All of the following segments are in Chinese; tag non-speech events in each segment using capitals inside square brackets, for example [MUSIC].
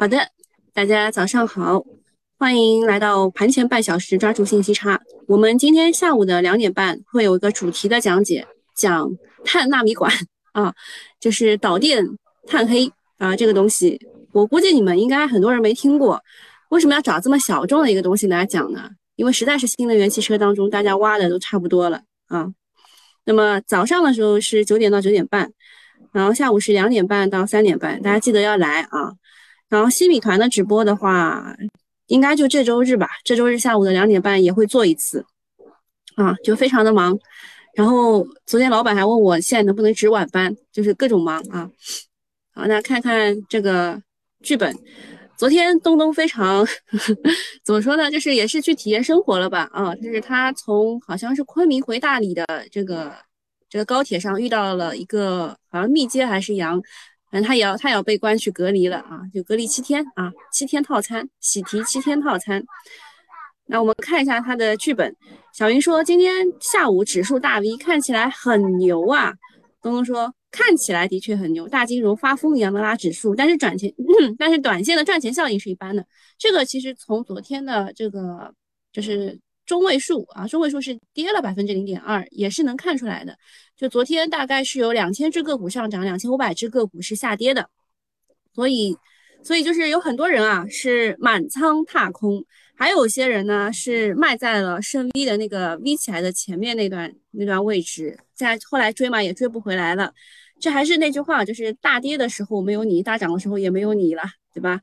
好的，大家早上好，欢迎来到盘前半小时，抓住信息差。我们今天下午的两点半会有一个主题的讲解，讲碳纳米管啊，就是导电碳黑啊，这个东西我估计你们应该很多人没听过。为什么要找这么小众的一个东西来讲呢？因为实在是新能源汽车当中大家挖的都差不多了啊。那么早上的时候是九点到九点半，然后下午是两点半到三点半，大家记得要来啊。然后新米团的直播的话，应该就这周日吧。这周日下午的两点半也会做一次，啊，就非常的忙。然后昨天老板还问我现在能不能值晚班，就是各种忙啊。好，那看看这个剧本。昨天东东非常 [LAUGHS] 怎么说呢？就是也是去体验生活了吧？啊，就是他从好像是昆明回大理的这个这个高铁上遇到了一个好像密接还是阳。反正他也要，他也要被关去隔离了啊，就隔离七天啊，七天套餐，喜提七天套餐。那我们看一下他的剧本。小云说今天下午指数大 V 看起来很牛啊。东东说看起来的确很牛，大金融发疯一样的拉指数，但是赚钱，[CLEARS THROAT] 但是短线的赚钱效应是一般的。这个其实从昨天的这个就是。中位数啊，中位数是跌了百分之零点二，也是能看出来的。就昨天大概是有两千只个股上涨，两千五百只个股是下跌的。所以，所以就是有很多人啊是满仓踏空，还有些人呢是卖在了升 V 的那个 V 起来的前面那段那段位置，在后来追嘛也追不回来了。这还是那句话，就是大跌的时候没有你，大涨的时候也没有你了，对吧？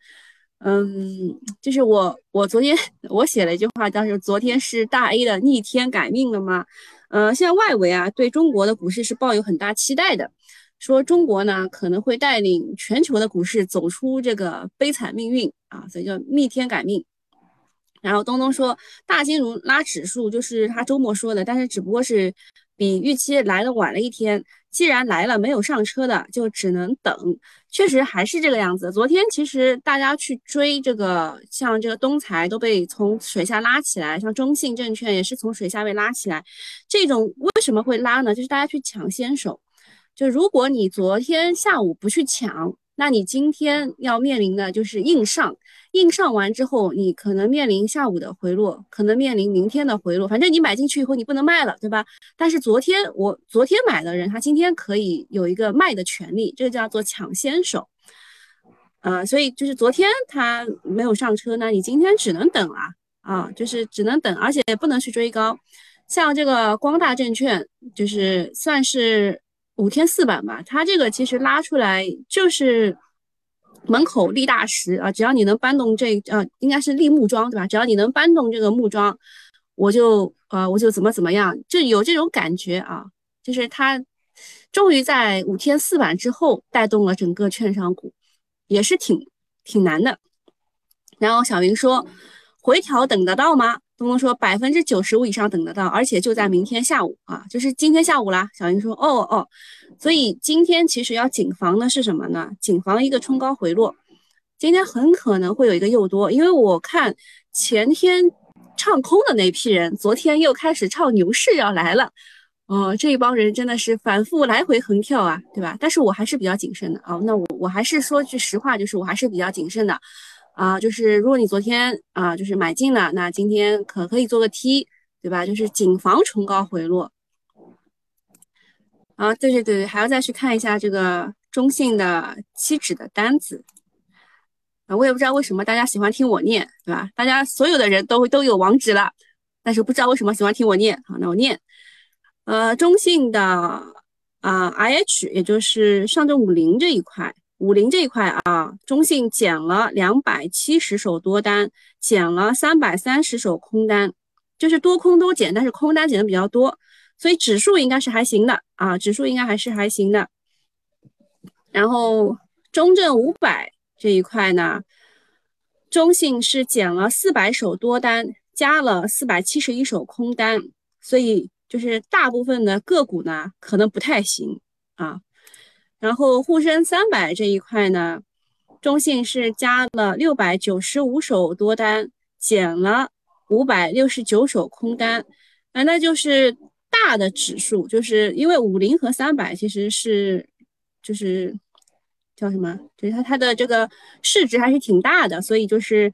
嗯，就是我，我昨天 [LAUGHS] 我写了一句话，当时昨天是大 A 的逆天改命了吗？呃，现在外围啊对中国的股市是抱有很大期待的，说中国呢可能会带领全球的股市走出这个悲惨命运啊，所以叫逆天改命。然后东东说大金融拉指数就是他周末说的，但是只不过是比预期来的晚了一天。既然来了没有上车的，就只能等。确实还是这个样子。昨天其实大家去追这个，像这个东财都被从水下拉起来，像中信证券也是从水下被拉起来。这种为什么会拉呢？就是大家去抢先手。就如果你昨天下午不去抢。那你今天要面临的就是硬上，硬上完之后，你可能面临下午的回落，可能面临明天的回落。反正你买进去以后，你不能卖了，对吧？但是昨天我昨天买的人，他今天可以有一个卖的权利，这个叫做抢先手。呃，所以就是昨天他没有上车，那你今天只能等啊啊，就是只能等，而且不能去追高。像这个光大证券，就是算是。五天四板吧，它这个其实拉出来就是门口立大石啊，只要你能搬动这呃，应该是立木桩对吧？只要你能搬动这个木桩，我就呃我就怎么怎么样，就有这种感觉啊，就是它终于在五天四板之后带动了整个券商股，也是挺挺难的。然后小云说，回调等得到吗？东东说百分之九十五以上等得到，而且就在明天下午啊，就是今天下午啦。小云说哦哦，所以今天其实要谨防的是什么呢？谨防一个冲高回落。今天很可能会有一个诱多，因为我看前天唱空的那批人，昨天又开始唱牛市要来了。哦，这一帮人真的是反复来回横跳啊，对吧？但是我还是比较谨慎的啊。那我我还是说句实话，就是我还是比较谨慎的。啊，就是如果你昨天啊，就是买进了，那今天可可以做个 T，对吧？就是谨防冲高回落。啊，对对对对，还要再去看一下这个中信的期指的单子。啊，我也不知道为什么大家喜欢听我念，对吧？大家所有的人都都有网址了，但是不知道为什么喜欢听我念。好，那我念。呃，中信的啊，IH，也就是上证五零这一块。五零这一块啊，中信减了两百七十手多单，减了三百三十手空单，就是多空都减，但是空单减的比较多，所以指数应该是还行的啊，指数应该还是还行的。然后中证五百这一块呢，中信是减了四百手多单，加了四百七十一手空单，所以就是大部分的个股呢可能不太行啊。然后沪深三百这一块呢，中信是加了六百九十五手多单，减了五百六十九手空单，啊，那就是大的指数，就是因为五零和三百其实是就是叫什么？就是它它的这个市值还是挺大的，所以就是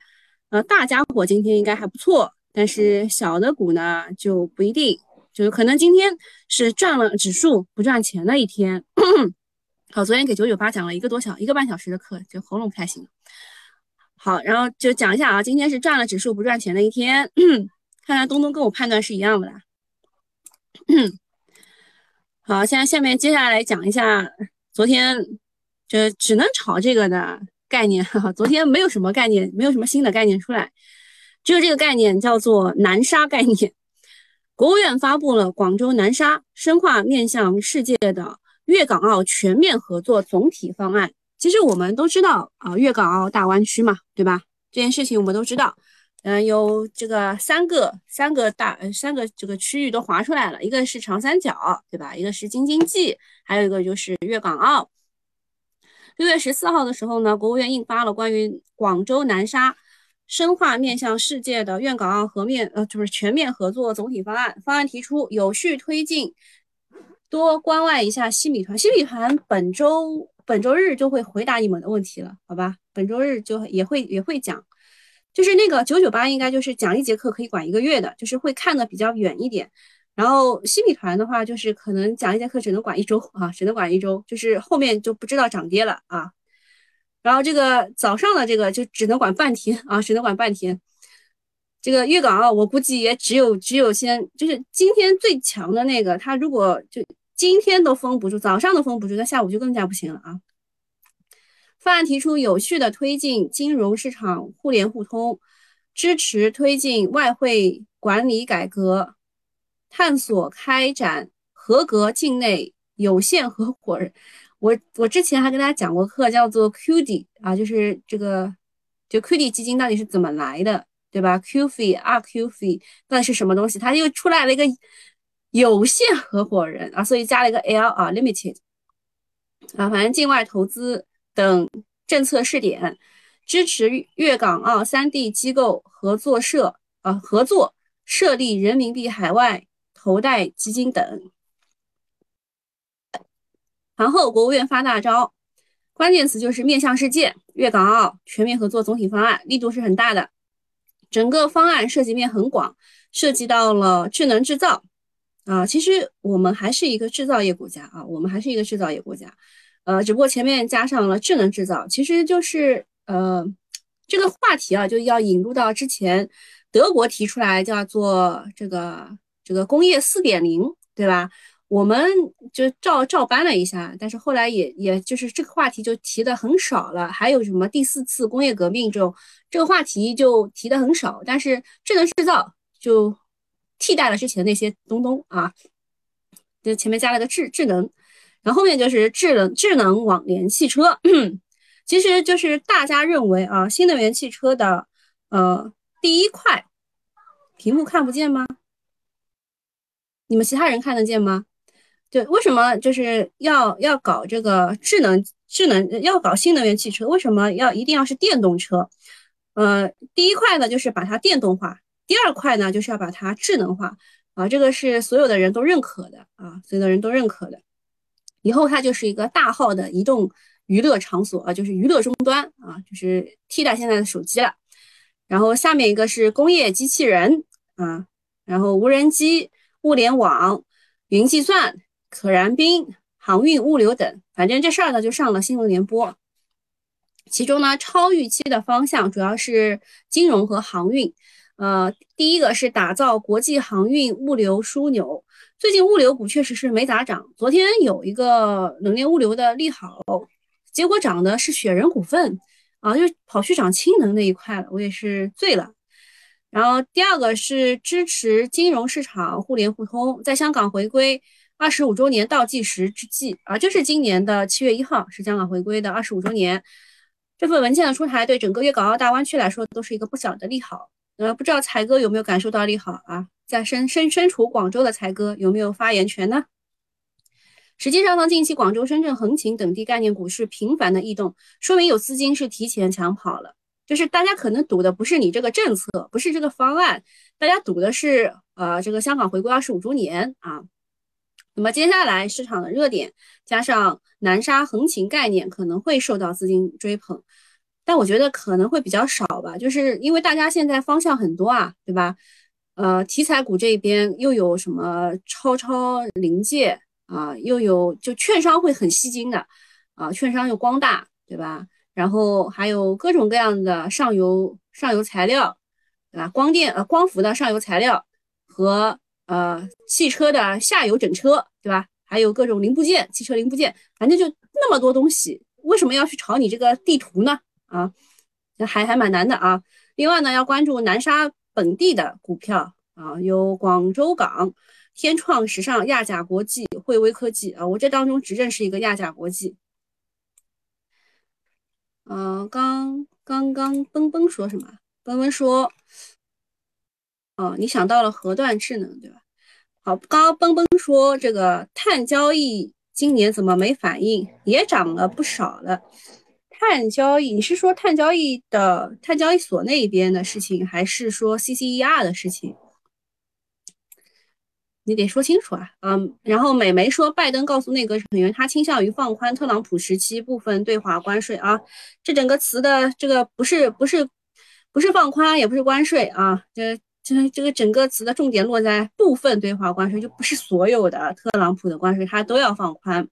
呃大家伙今天应该还不错，但是小的股呢就不一定，就是可能今天是赚了指数不赚钱的一天。[CLEARS THROAT] 好，昨天给九九八讲了一个多小一个半小时的课，就喉咙不太行。好，然后就讲一下啊，今天是赚了指数不赚钱的一天。[CLEARS THROAT] 看来东东跟我判断是一样的啦。嗯 [CLEARS THROAT] 好，现在下面接下来讲一下昨天就只能炒这个的概念哈。昨天没有什么概念，没有什么新的概念出来，只有这个概念叫做南沙概念。[LAUGHS] 国务院发布了广州南沙深化面向世界的粤港澳全面合作总体方案。其实我们都知道啊，粤港澳大湾区嘛，对吧？这件事情我们都知道。嗯，有这个三个三个大呃三个这个区域都划出来了，一个是长三角，对吧？一个是京津冀，还有一个就是粤港澳。六月十四号的时候呢，国务院印发了关于广州南沙深化面向世界的粤港澳合面呃就是全面合作总体方案。方案提出有序推进，多关爱一下西米团。西米团本周本周日就会回答你们的问题了，好吧？本周日就也会也会讲。就是那个九九八，应该就是讲一节课可以管一个月的，就是会看的比较远一点。然后新米团的话，就是可能讲一节课只能管一周啊，只能管一周，就是后面就不知道涨跌了啊。然后这个早上的这个就只能管半天啊，只能管半天。这个粤港澳，我估计也只有只有先就是今天最强的那个，他如果就今天都封不住，早上都封不住，那下午就更加不行了啊。方案提出有序的推进金融市场互联互通，支持推进外汇管理改革，探索开展合格境内有限合伙人。我我之前还跟大家讲过课，叫做 QD 啊，就是这个就 QD 基金到底是怎么来的，对吧？QF、RQF 到底是什么东西？它又出来了一个有限合伙人啊，所以加了一个 L 啊，Limited 啊，反正境外投资。等政策试点，支持粤港澳三地机构合作社呃合作设立人民币海外投贷基金等。盘后，国务院发大招，关键词就是面向世界，粤港澳全面合作总体方案力度是很大的，整个方案涉及面很广，涉及到了智能制造啊，其实我们还是一个制造业国家啊，我们还是一个制造业国家。呃，只不过前面加上了智能制造，其实就是呃这个话题啊，就要引入到之前德国提出来叫做这个这个工业四点零，对吧？我们就照照搬了一下，但是后来也也就是这个话题就提的很少了。还有什么第四次工业革命这种这个话题就提的很少，但是智能制造就替代了之前那些东东啊，就前面加了个智智能。然后后面就是智能智能网联汽车，[CLEARS THROAT] 其实就是大家认为啊，新能源汽车的呃第一块，屏幕看不见吗？你们其他人看得见吗？对，为什么就是要要搞这个智能智能要搞新能源汽车？为什么要一定要是电动车？呃，第一块呢就是把它电动化，第二块呢就是要把它智能化啊，这个是所有的人都认可的啊，所有的人都认可的。以后它就是一个大号的移动娱乐场所啊，就是娱乐终端啊，就是替代现在的手机了。然后下面一个是工业机器人啊，然后无人机、物联网、云计算、可燃冰、航运物流等，反正这事儿呢就上了新闻联播。其中呢，超预期的方向主要是金融和航运。呃，第一个是打造国际航运物流枢纽。最近物流股确实是没咋涨。昨天有一个冷链物流的利好，结果涨的是雪人股份啊，就跑去涨氢能那一块了，我也是醉了。然后第二个是支持金融市场互联互通，在香港回归二十五周年倒计时之际啊，就是今年的七月一号是香港回归的二十五周年。这份文件的出台，对整个粤港澳大湾区来说都是一个不小的利好。呃，不知道才哥有没有感受到利好啊？在身身身处广州的才哥有没有发言权呢？实际上呢，近期广州、深圳、横琴等地概念股是频繁的异动，说明有资金是提前抢跑了。就是大家可能赌的不是你这个政策，不是这个方案，大家赌的是呃这个香港回归二十五周年啊。那么接下来市场的热点加上南沙横琴概念可能会受到资金追捧，但我觉得可能会比较少吧，就是因为大家现在方向很多啊，对吧？呃，题材股这边又有什么超超临界啊，又有就券商会很吸金的啊，券商有光大，对吧？然后还有各种各样的上游上游材料，对吧？光电呃光伏的上游材料和。呃，汽车的下游整车，对吧？还有各种零部件，汽车零部件，反正就那么多东西，为什么要去炒你这个地图呢？啊，还还蛮难的啊。另外呢，要关注南沙本地的股票啊，有广州港、天创时尚、亚甲国际、汇威科技啊。我这当中只认识一个亚甲国际。嗯，刚刚刚奔奔说什么？奔奔说。哦，你想到了核断智能，对吧？好，刚刚奔奔说这个碳交易今年怎么没反应？也涨了不少了。碳交易，你是说碳交易的碳交易所那边的事情，还是说 CCER 的事情？你得说清楚啊。嗯，然后美媒说，拜登告诉内阁成员，他倾向于放宽特朗普时期部分对华关税啊。这整个词的这个不是不是不是放宽，也不是关税啊，这。这这个整个词的重点落在部分对华关税，就不是所有的特朗普的关税，他都要放宽。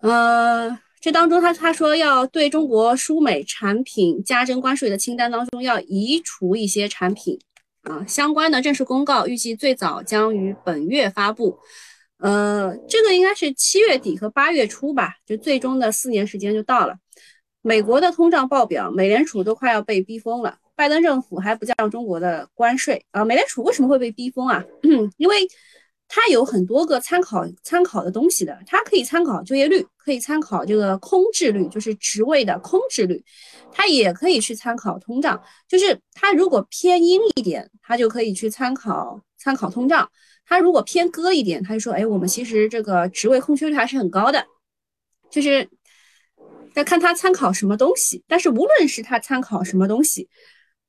呃，这当中他他说要对中国输美产品加征关税的清单当中要移除一些产品啊，相关的正式公告预计最早将于本月发布。呃，这个应该是七月底和八月初吧，就最终的四年时间就到了。美国的通胀报表，美联储都快要被逼疯了。拜登政府还不降中国的关税啊？美联储为什么会被逼疯啊？[CLEARS THROAT] 因为它有很多个参考参考的东西的，它可以参考就业率，可以参考这个空置率，就是职位的空置率，它也可以去参考通胀。就是它如果偏阴一点，它就可以去参考参考通胀；它如果偏鸽一点，它就说，哎，我们其实这个职位空缺率还是很高的。就是要看它参考什么东西，但是无论是它参考什么东西。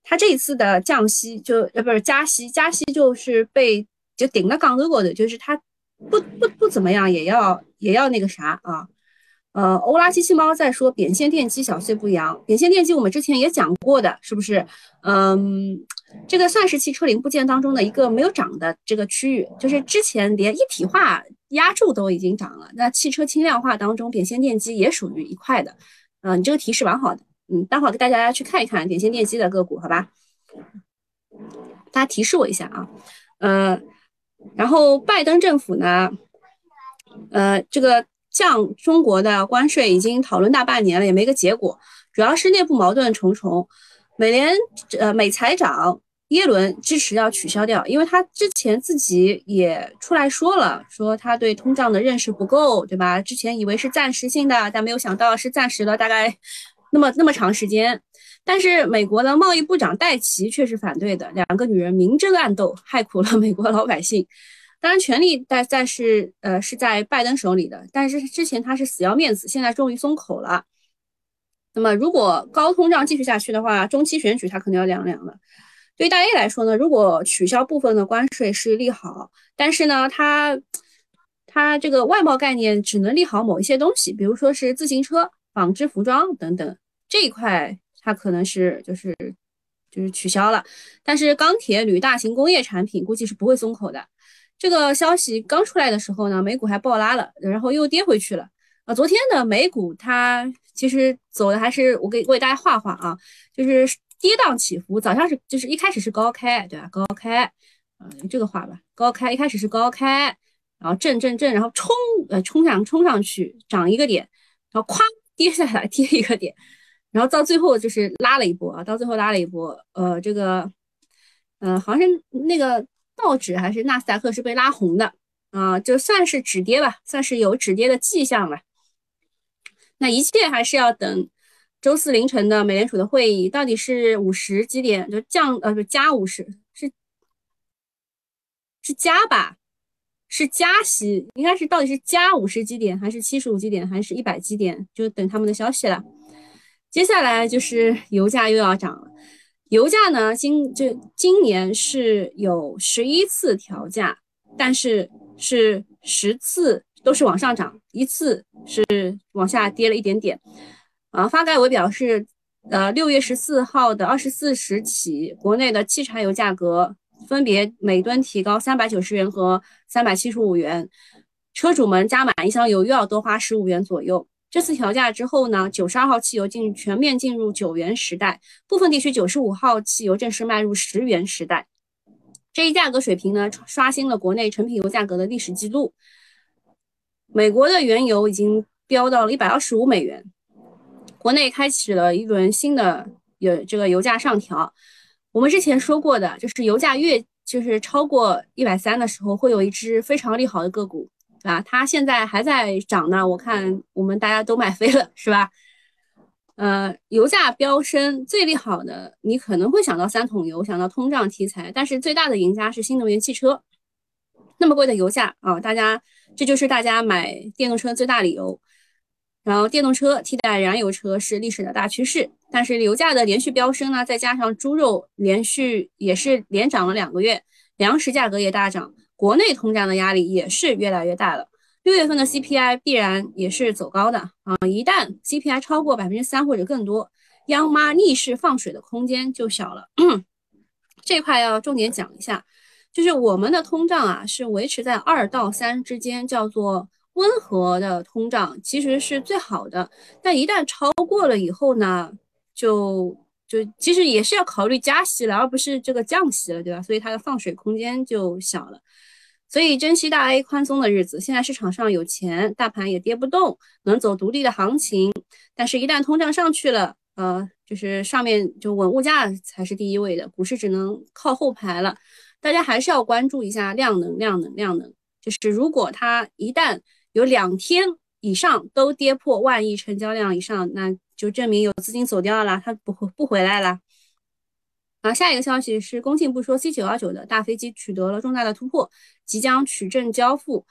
他这一次的降息就呃不是加息，加息就是被就顶了杠头的，就是他不不不怎么样也要也要那个啥啊，呃欧拉机器猫在说扁线电机小碎步阳，扁线电机我们之前也讲过的，是不是？嗯，这个算是汽车零部件当中的一个没有涨的这个区域，就是之前连一体化压铸都已经涨了，那汽车轻量化当中扁线电机也属于一块的，嗯，你这个提示蛮好的。嗯，待会儿给大家去看一看扁线电机的个股，好吧？大家提示我一下啊，呃，然后拜登政府呢，呃，这个降中国的关税已经讨论大半年了，也没个结果，主要是内部矛盾重重。美联呃美财长耶伦支持要取消掉，因为他之前自己也出来说了，说他对通胀的认识不够，对吧？之前以为是暂时性的，但没有想到是暂时的，大概。那么那么长时间，但是美国的贸易部长戴奇却是反对的。两个女人明争暗斗，害苦了美国老百姓。当然，权力在在是呃是在拜登手里的，但是之前他是死要面子，现在终于松口了。那么如果高通胀继续下去的话，中期选举他可能要凉凉了。对于大 A 来说呢，如果取消部分的关税是利好，但是呢，它它这个外贸概念只能利好某一些东西，比如说是自行车、纺织服装等等。这一块它可能是就是就是取消了，但是钢铁、铝、大型工业产品估计是不会松口的。这个消息刚出来的时候呢，美股还暴拉了，然后又跌回去了。啊，昨天的美股它其实走的还是我给我给大家画画啊，就是跌宕起伏。早上是就是一开始是高开，对吧？高开，嗯，这个画吧，高开一开始是高开，然后震震震，然后冲呃冲上冲上去涨一个点，然后咵跌下来 [LAUGHS] 跌一个点。然后到最后就是拉了一波啊，到最后拉了一波，呃，这个，呃，好像是那个道指还是纳斯达克是被拉红的啊，就算是止跌吧，算是有止跌的迹象了。那一切还是要等周四凌晨的美联储的会议，到底是五十基点就降，呃，不加五十是是加吧，是加息，应该是到底是加五十基点还是七十五基点还是一百基点，就等他们的消息了。接下来就是油价又要涨了，油价呢，今这今年是有十一次调价，但是是十次都是往上涨，一次是往下跌了一点点。啊，发改委表示，呃，六月十四号的二十四时起，国内的汽柴油价格分别每吨提高三百九十元和三百七十五元，车主们加满一箱油又要多花十五元左右。这次调价之后呢，九十二号汽油进全面进入九元时代，部分地区九十五号汽油正式迈入十元时代。这一价格水平呢，刷新了国内成品油价格的历史记录。美国的原油已经飙到了一百二十五美元，国内开启了一轮新的有这个油价上调。我们之前说过的，就是油价越就是超过一百三的时候，会有一只非常利好的个股。啊，它现在还在涨呢，我看我们大家都买飞了，是吧？呃，油价飙升最利好的，你可能会想到三桶油，想到通胀题材，但是最大的赢家是新能源汽车。那么贵的油价啊，大家这就是大家买电动车最大理由。然后电动车替代燃油车是历史的大趋势，但是油价的连续飙升呢，再加上猪肉连续也是连涨了两个月，粮食价格也大涨。国内通胀的压力也是越来越大了，六月份的 CPI 必然也是走高的啊！一旦 CPI 超过百分之三或者更多，央妈逆势放水的空间就小了。[CLEARS THROAT] 这块要重点讲一下，就是我们的通胀啊是维持在二到三之间，叫做温和的通胀，其实是最好的。但一旦超过了以后呢，就就其实也是要考虑加息了，而不是这个降息了，对吧？所以它的放水空间就小了。所以珍惜大 A 宽松的日子，现在市场上有钱，大盘也跌不动，能走独立的行情。但是，一旦通胀上去了，呃，就是上面就稳物价才是第一位的，股市只能靠后排了。大家还是要关注一下量能，量能，量能。就是如果它一旦有两天以上都跌破万亿成交量以上，那就证明有资金走掉了，他不不回来了。啊，下一个消息是，工信部说 C 九幺九的大飞机取得了重大的突破，即将取证交付。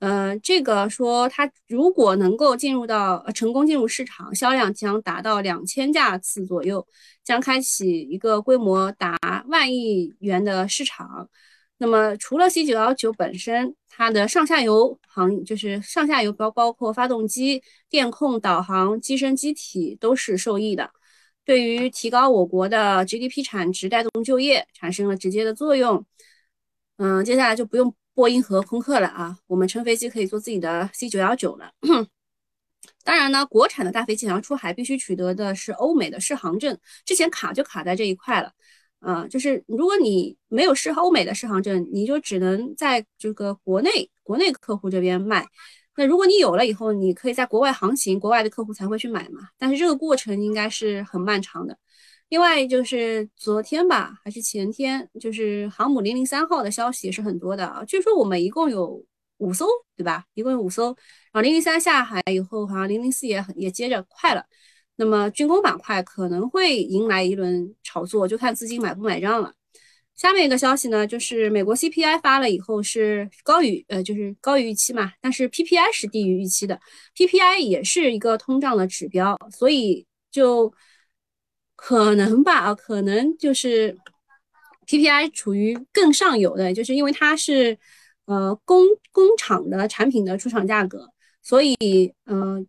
呃，这个说它如果能够进入到成功进入市场，销量将达到两千架次左右，将开启一个规模达万亿元的市场。那么，除了 C 九幺九本身，它的上下游行就是上下游包包括发动机、电控、导航、机身机体都是受益的。对于提高我国的 GDP 产值、带动就业产生了直接的作用。嗯，接下来就不用波音和空客了啊，我们乘飞机可以做自己的 C 九幺九了。[CLEARS THROAT] 当然呢，国产的大飞机想要出海，必须取得的是欧美的适航证，之前卡就卡在这一块了。啊，就是如果你没有适合欧美的适航证，你就只能在这个国内国内客户这边卖。那如果你有了以后，你可以在国外航行，国外的客户才会去买嘛。但是这个过程应该是很漫长的。另外就是昨天吧，还是前天，就是航母零零三号的消息也是很多的啊。据说我们一共有五艘，对吧？一共有五艘。然后零零三下海以后，好像零零四也很也接着快了。那么军工板块可能会迎来一轮炒作，就看资金买不买账了。下面一个消息呢，就是美国 CPI 发了以后是高于呃，就是高于预期嘛，但是 PPI 是低于预期的，PPI 也是一个通胀的指标，所以就可能吧，啊，可能就是 PPI 处于更上游的，就是因为它是呃工工厂的产品的出厂价格，所以嗯，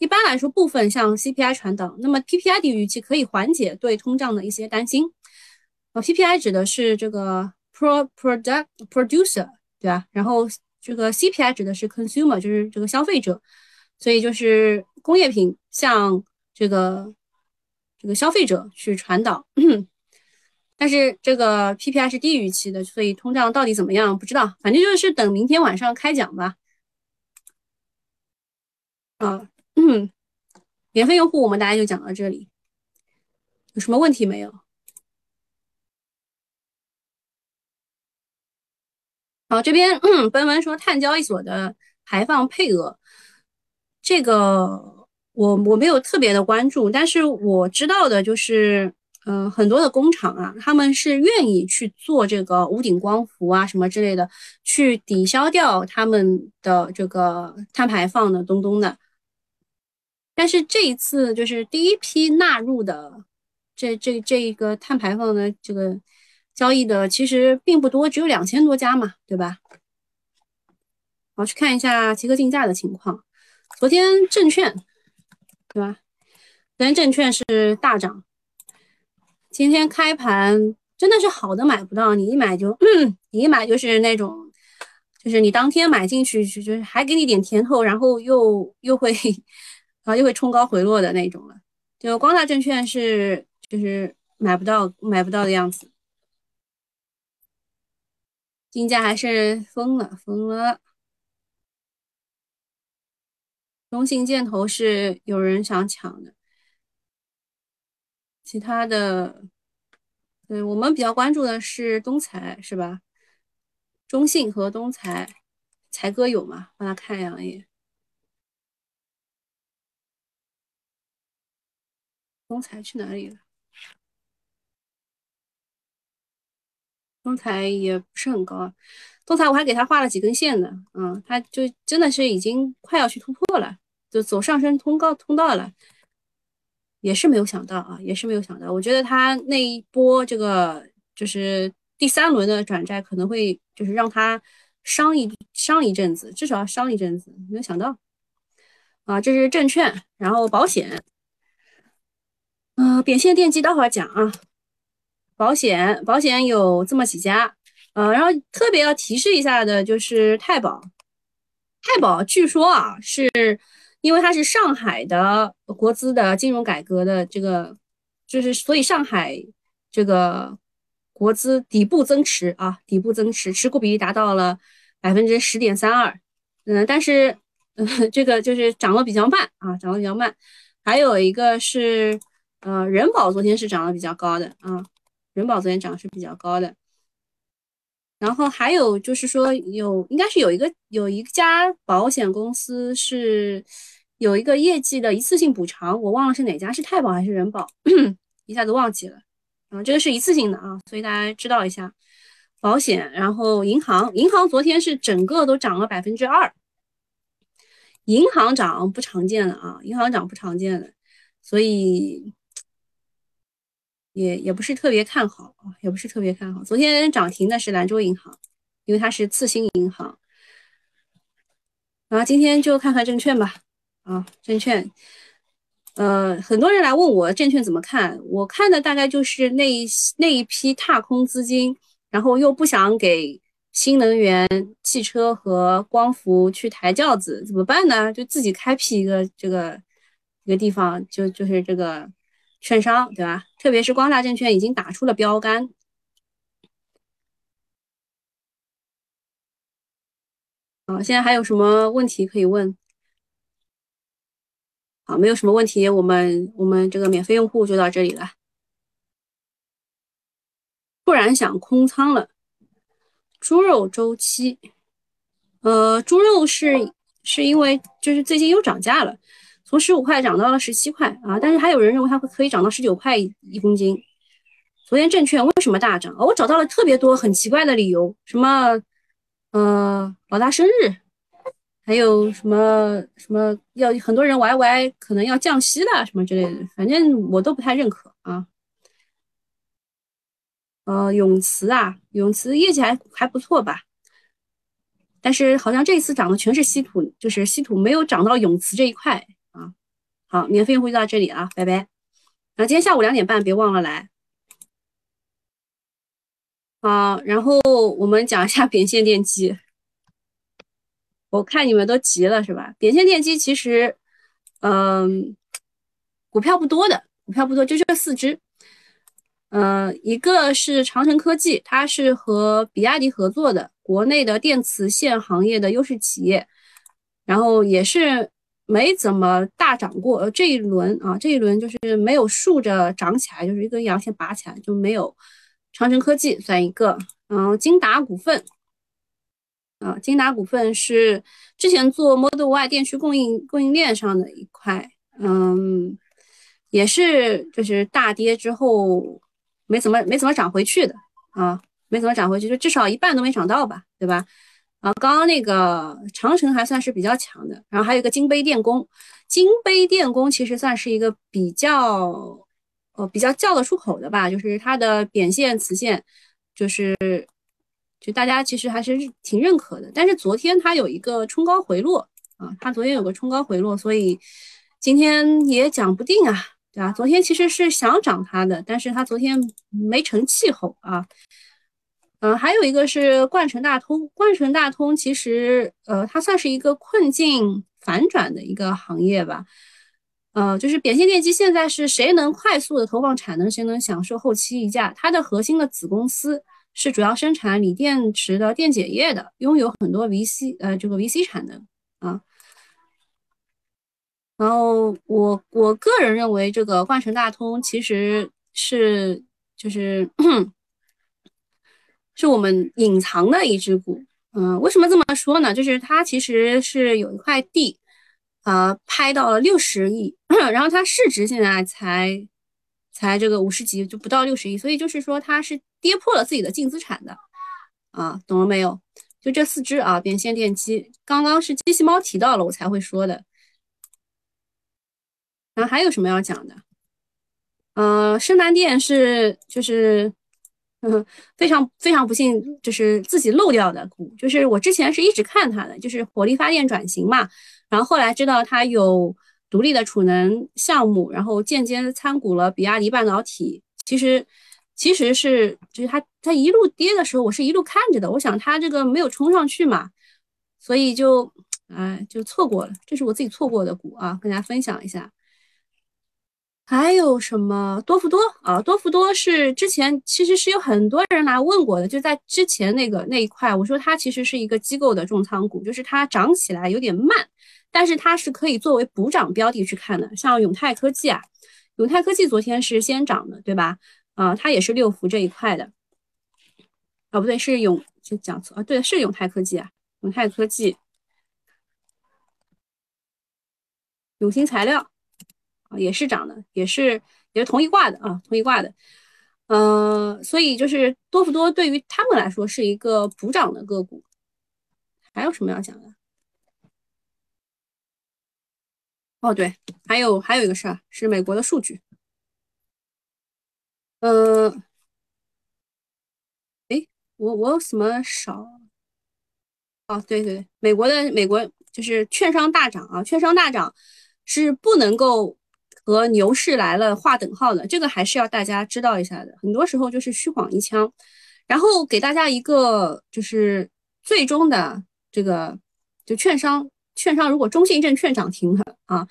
一般来说部分像 CPI 传导，那么 PPI 低于预期可以缓解对通胀的一些担心。呃，PPI 指的是这个 pro product producer，对吧？然后这个 CPI 指的是 consumer，就是这个消费者，所以就是工业品向这个这个消费者去传导。[COUGHS] 但是这个 PPI 是低于预期的，所以通胀到底怎么样不知道，反正就是等明天晚上开奖吧。啊，嗯免费用户我们大家就讲到这里，有什么问题没有？好，这边嗯本文说碳交易所的排放配额，这个我我没有特别的关注，但是我知道的就是，嗯，很多的工厂啊，他们是愿意去做这个屋顶光伏啊什么之类的，去抵消掉他们的这个碳排放的东东的。但是这一次就是第一批纳入的这这这一个碳排放的这个。交易的其实并不多，只有两千多家嘛，对吧？好，去看一下集合竞价的情况。昨天证券，对吧？昨天证券是大涨，今天开盘真的是好的买不到，你一买就，[CLEARS THROAT] 你一买就是那种，就是你当天买进去就就是还给你点甜头，然后又又会然后又会冲高回落的那种了。就光大证券是就是买不到买不到的样子，竞价还是疯了疯了。中信建投是有人想抢的，其他的，对我们比较关注的是东财，是吧？中信和东财，财哥有吗？帮他看两眼。东财去哪里了？刚才也不是很高，啊，刚才我还给他画了几根线呢，嗯，他就真的是已经快要去突破了。就走上升通告通道了，也是没有想到啊，也是没有想到。我觉得他那一波这个就是第三轮的转债可能会就是让他伤一伤一阵子，至少伤一阵子。没有想到啊，这是证券，然后保险，嗯，扁线电机待会儿讲啊。保险保险有这么几家，呃，然后特别要提示一下的就是太保，太保据说啊是。因为它是上海的国资的金融改革的这个，就是所以上海这个国资底部增持啊，底部增持持股比例达到了百分之十点三二，嗯，但是嗯，[LAUGHS] 这个就是涨得比较慢啊，涨得比较慢。还有一个是呃，人保昨天是涨得比较高的啊，人保昨天涨是比较高的。然后还有就是说，有应该是有一个有一家保险公司是有一个业绩的一次性补偿，我忘了是哪家，是太保还是人保，[CLEARS THROAT] 一下子忘记了。嗯，这个是一次性的啊，所以大家知道一下保险。然后银行，银行昨天是整个都涨了百分之二，银行涨不常见的啊，银行涨不常见的，所以。也也不是特别看好啊，也不是特别看好。昨天涨停的是兰州银行，因为它是次新银行。然后今天就看看证券吧，啊，证券，呃，很多人来问我证券怎么看，我看的大概就是那一那一批踏空资金，然后又不想给新能源汽车和光伏去抬轿子，怎么办呢？就自己开辟一个这个一个地方，就就是这个。券商对吧？特别是光大证券已经打出了标杆。好，现在还有什么问题可以问？好，没有什么问题，我们我们这个免费用户就到这里了。突然想空仓了，猪肉周期，呃，猪肉是是因为就是最近又涨价了。从十五块涨到了十七块啊！但是还有人认为它会可以涨到十九块一公斤。昨天证券为什么大涨？我找到了特别多很奇怪的理由，什么呃老大生日，还有什么什么要很多人 YY 可能要降息了什么之类的，反正我都不太认可啊。呃，永磁啊，永磁业绩还还不错吧？但是好像这一次涨的全是稀土，就是稀土没有涨到永磁这一块。好，免费用户就到这里啊，拜拜。然后今天下午两点半别忘了来。好，然后我们讲一下扁线电机。我看你们都急了是吧？扁线电机其实，嗯，股票不多的，股票不多，就这四只。嗯，一个是长城科技，它是和比亚迪合作的，国内的电磁线行业的优势企业，然后也是。没怎么大涨过，这一轮啊，这一轮就是没有竖着涨起来，就是一根阳线拔起来就没有。长城科技算一个，嗯，金达股份，啊，金达股份是之前做 Model Y 电驱供应供应链上的一块，嗯，也是就是大跌之后没怎么没怎么涨回去的啊，没怎么涨回去，就至少一半都没涨到吧，对吧？啊，刚刚那个长城还算是比较强的，然后还有一个金杯电工，金杯电工其实算是一个比较，呃，比较叫得出口的吧，就是它的扁线、磁线，就是就大家其实还是挺认可的。但是昨天它有一个冲高回落啊，它昨天有个冲高回落，所以今天也讲不定啊，对吧？昨天其实是想涨它的，但是它昨天没成气候啊。嗯，还有一个是冠城大通，冠城大通其实呃，它算是一个困境反转的一个行业吧。呃，就是扁线电机现在是谁能快速的投放产能，谁能享受后期溢价。它的核心的子公司是主要生产锂电池的电解液的，拥有很多 VC 呃这个 VC 产能啊。然后我我个人认为，这个冠城大通其实是就是。[CLEARS THROAT] 是我们隐藏的一只股，嗯，为什么这么说呢？就是它其实是有一块地，呃，拍到了六十亿，[COUGHS] 然后它市值现在才才这个五十几，就不到六十亿，所以就是说它是跌破了自己的净资产的，啊，懂了没有？就这四只啊，扁线电机，刚刚是机器猫提到了，我才会说的。然后还有什么要讲的？呃，深南电是就是。嗯，[LAUGHS] 非常非常不幸，就是自己漏掉的股，就是我之前是一直看它的，就是火力发电转型嘛，然后后来知道它有独立的储能项目，然后间接参股了比亚迪半导体。其实其实是就是它它一路跌的时候，我是一路看着的，我想它这个没有冲上去嘛，所以就哎就错过了，这是我自己错过的股啊，跟大家分享一下。还有什么多福多啊？多福多是之前其实是有很多人来问过的，就在之前那个那一块，我说它其实是一个机构的重仓股，就是它涨起来有点慢，但是它是可以作为补涨标的去看的。像永泰科技啊，永泰科技昨天是先涨的，对吧？啊，它也是六福这一块的，啊不对，是永就讲错啊，对，是永泰科技啊，永泰科技，永兴材料。也是涨的，也是也是同一挂的啊，同一挂的，嗯，所以就是多福多对于他们来说是一个补涨的个股。还有什么要讲的？哦，对，还有还有一个事儿是美国的数据，嗯，哎，我我有什么少？哦，对对，美国的美国就是券商大涨啊，券商大涨是不能够。和牛市来了划等号的，这个还是要大家知道一下的。很多时候就是虚晃一枪，然后给大家一个就是最终的这个，就券商，券商如果中信证券涨停了啊，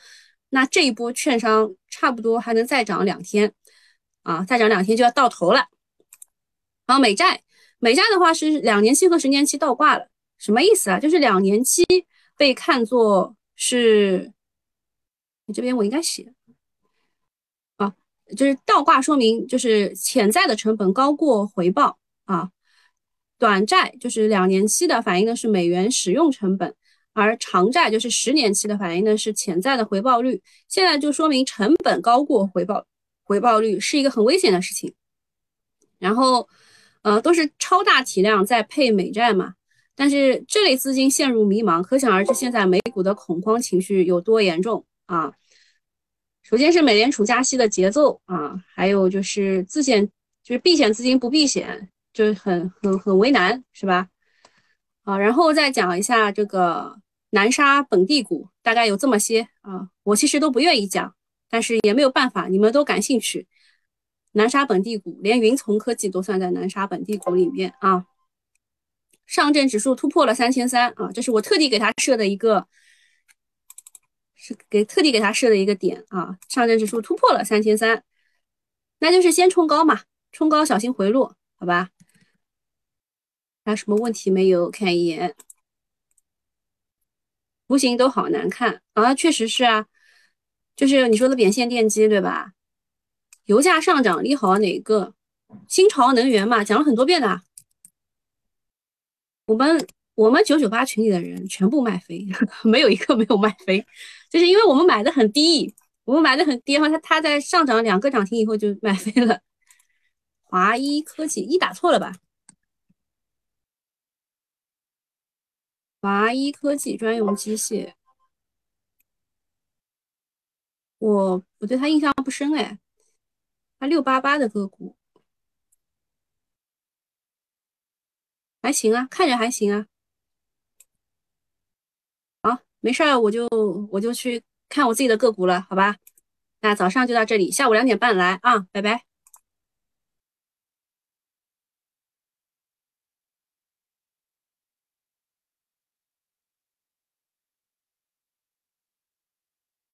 那这一波券商差不多还能再涨两天啊，再涨两天就要到头了。然后美债，美债的话是两年期和十年期倒挂了，什么意思啊？就是两年期被看作是，你这边我应该写。就是倒挂说明就是潜在的成本高过回报啊，短债就是两年期的反映的是美元使用成本，而长债就是十年期的反映的是潜在的回报率。现在就说明成本高过回报，回报率是一个很危险的事情。然后，呃，都是超大体量在配美债嘛，但是这类资金陷入迷茫，可想而知现在美股的恐慌情绪有多严重啊。首先是美联储加息的节奏啊，还有就是自险，就是避险资金不避险，就很很很为难，是吧？啊，然后再讲一下这个南沙本地股，大概有这么些啊，我其实都不愿意讲，但是也没有办法，你们都感兴趣。南沙本地股，连云从科技都算在南沙本地股里面啊。上证指数突破了三千三啊，这是我特地给它设的一个。给特地给他设的一个点啊，上证指数突破了三千三，那就是先冲高嘛，冲高小心回落，好吧？还有什么问题没有？看一眼，图形都好难看啊，确实是啊，就是你说的扁线电机对吧？油价上涨利好哪个？新潮能源嘛，讲了很多遍的，我们。我们九九八群里的人全部卖飞，[LAUGHS] 没有一个没有卖飞，就是因为我们买的很低，我们买的很低，然后它它在上涨两个涨停以后就卖飞了。华一科技一打错了吧？华一科技专用机械，我我对他印象不深哎，他六八八的个股。还行啊，看着还行啊。没事儿，我就我就去看我自己的个股了，好吧？那早上就到这里，下午两点半来啊，拜拜。